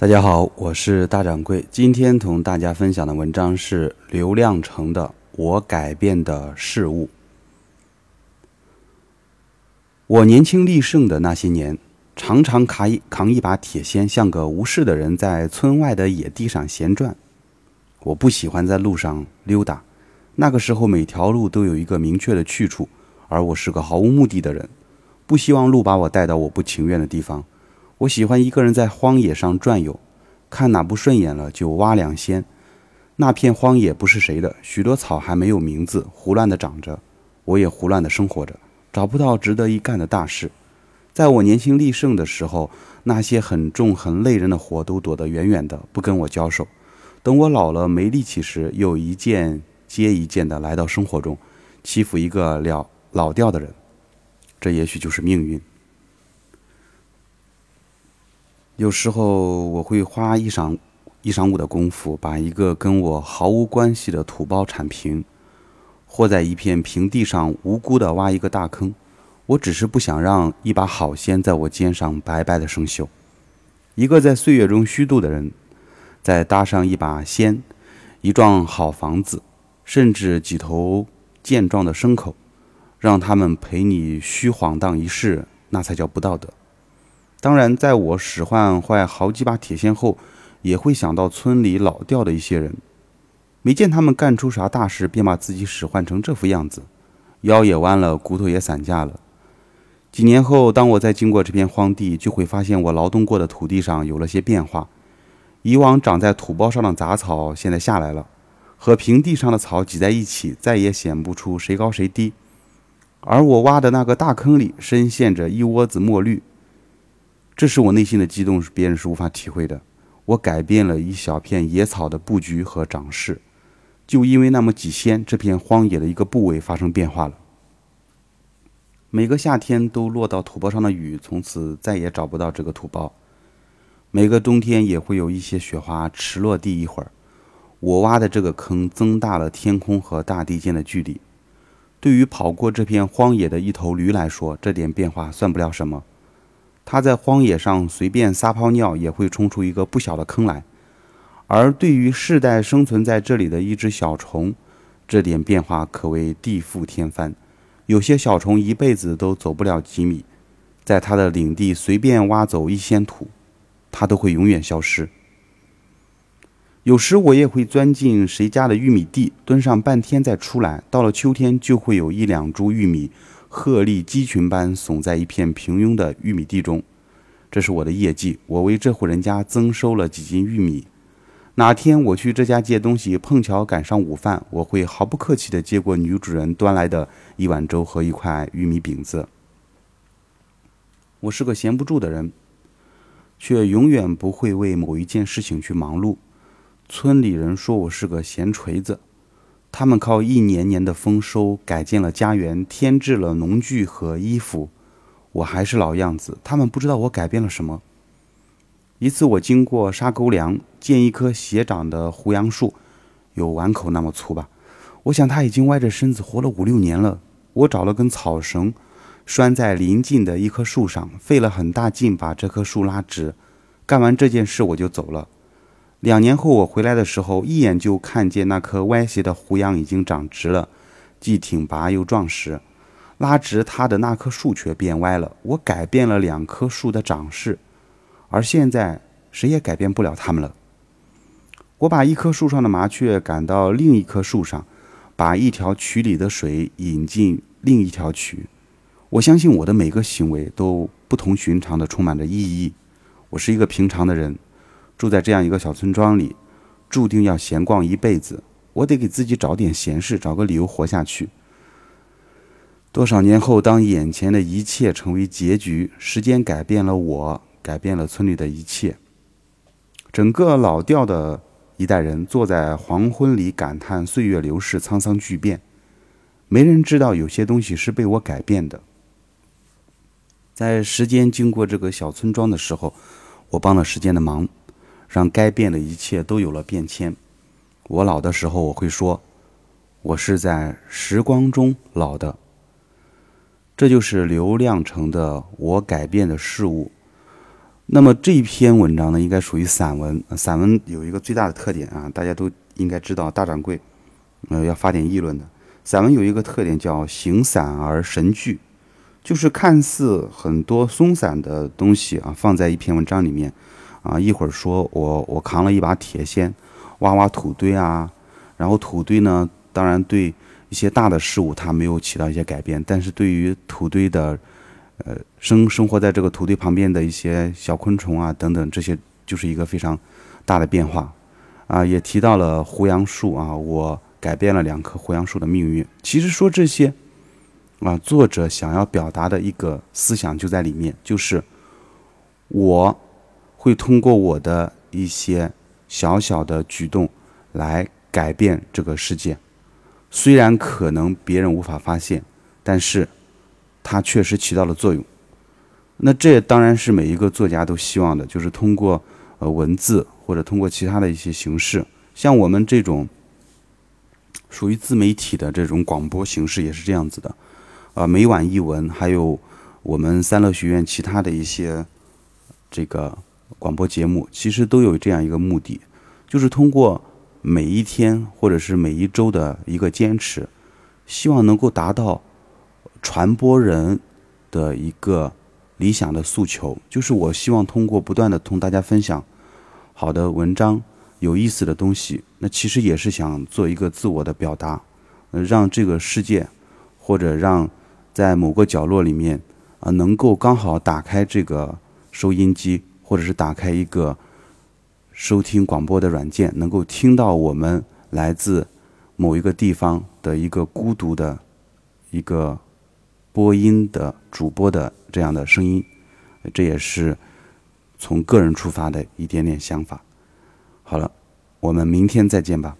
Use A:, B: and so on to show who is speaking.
A: 大家好，我是大掌柜。今天同大家分享的文章是刘亮程的《我改变的事物》。我年轻力盛的那些年，常常扛一扛一把铁锨，像个无事的人，在村外的野地上闲转。我不喜欢在路上溜达，那个时候每条路都有一个明确的去处，而我是个毫无目的的人，不希望路把我带到我不情愿的地方。我喜欢一个人在荒野上转悠，看哪不顺眼了就挖两锨。那片荒野不是谁的，许多草还没有名字，胡乱的长着，我也胡乱的生活着，找不到值得一干的大事。在我年轻力盛的时候，那些很重很累人的活都躲得远远的，不跟我交手。等我老了没力气时，又一件接一件的来到生活中，欺负一个了老掉的人。这也许就是命运。有时候我会花一晌一晌午的功夫，把一个跟我毫无关系的土包铲平，或在一片平地上无辜地挖一个大坑。我只是不想让一把好锨在我肩上白白的生锈。一个在岁月中虚度的人，再搭上一把锨，一幢好房子，甚至几头健壮的牲口，让他们陪你虚晃荡一世，那才叫不道德。当然，在我使唤坏好几把铁锨后，也会想到村里老掉的一些人，没见他们干出啥大事，便把自己使唤成这副样子，腰也弯了，骨头也散架了。几年后，当我再经过这片荒地，就会发现我劳动过的土地上有了些变化。以往长在土包上的杂草，现在下来了，和平地上的草挤在一起，再也显不出谁高谁低。而我挖的那个大坑里，深陷着一窝子墨绿。这是我内心的激动，是别人是无法体会的。我改变了一小片野草的布局和长势，就因为那么几仙，这片荒野的一个部位发生变化了。每个夏天都落到土包上的雨，从此再也找不到这个土包。每个冬天也会有一些雪花迟落地一会儿。我挖的这个坑增大了天空和大地间的距离。对于跑过这片荒野的一头驴来说，这点变化算不了什么。它在荒野上随便撒泡尿，也会冲出一个不小的坑来。而对于世代生存在这里的一只小虫，这点变化可谓地覆天翻。有些小虫一辈子都走不了几米，在它的领地随便挖走一些土，它都会永远消失。有时我也会钻进谁家的玉米地，蹲上半天再出来。到了秋天，就会有一两株玉米。鹤立鸡群般耸在一片平庸的玉米地中，这是我的业绩。我为这户人家增收了几斤玉米。哪天我去这家借东西，碰巧赶上午饭，我会毫不客气地接过女主人端来的一碗粥和一块玉米饼子。我是个闲不住的人，却永远不会为某一件事情去忙碌。村里人说我是个闲锤子。他们靠一年年的丰收改建了家园，添置了农具和衣服，我还是老样子。他们不知道我改变了什么。一次，我经过沙沟梁，见一棵斜长的胡杨树，有碗口那么粗吧。我想它已经歪着身子活了五六年了。我找了根草绳，拴在临近的一棵树上，费了很大劲把这棵树拉直。干完这件事，我就走了。两年后我回来的时候，一眼就看见那棵歪斜的胡杨已经长直了，既挺拔又壮实。拉直它的那棵树却变歪了。我改变了两棵树的长势，而现在谁也改变不了它们了。我把一棵树上的麻雀赶到另一棵树上，把一条渠里的水引进另一条渠。我相信我的每个行为都不同寻常的充满着意义。我是一个平常的人。住在这样一个小村庄里，注定要闲逛一辈子。我得给自己找点闲事，找个理由活下去。多少年后，当眼前的一切成为结局，时间改变了我，改变了村里的一切。整个老调的一代人坐在黄昏里感叹岁月流逝、沧桑巨变。没人知道有些东西是被我改变的。在时间经过这个小村庄的时候，我帮了时间的忙。让该变的一切都有了变迁。我老的时候，我会说，我是在时光中老的。这就是刘亮程的《我改变的事物》。那么这一篇文章呢，应该属于散文。散文有一个最大的特点啊，大家都应该知道，大掌柜，呃，要发点议论的。散文有一个特点叫形散而神聚，就是看似很多松散的东西啊，放在一篇文章里面，啊，一会儿说我我扛了一把铁锨，挖挖土堆啊，然后土堆呢，当然对一些大的事物它没有起到一些改变，但是对于土堆的，呃，生生活在这个土堆旁边的一些小昆虫啊等等，这些就是一个非常大的变化，啊，也提到了胡杨树啊，我。改变了两棵胡杨树的命运。其实说这些，啊，作者想要表达的一个思想就在里面，就是我会通过我的一些小小的举动来改变这个世界。虽然可能别人无法发现，但是它确实起到了作用。那这当然是每一个作家都希望的，就是通过呃文字或者通过其他的一些形式，像我们这种。属于自媒体的这种广播形式也是这样子的，呃，每晚一文，还有我们三乐学院其他的一些这个广播节目，其实都有这样一个目的，就是通过每一天或者是每一周的一个坚持，希望能够达到传播人的一个理想的诉求，就是我希望通过不断的同大家分享好的文章。有意思的东西，那其实也是想做一个自我的表达，呃，让这个世界，或者让在某个角落里面啊，能够刚好打开这个收音机，或者是打开一个收听广播的软件，能够听到我们来自某一个地方的一个孤独的一个播音的主播的这样的声音，这也是从个人出发的一点点想法。好了，我们明天再见吧。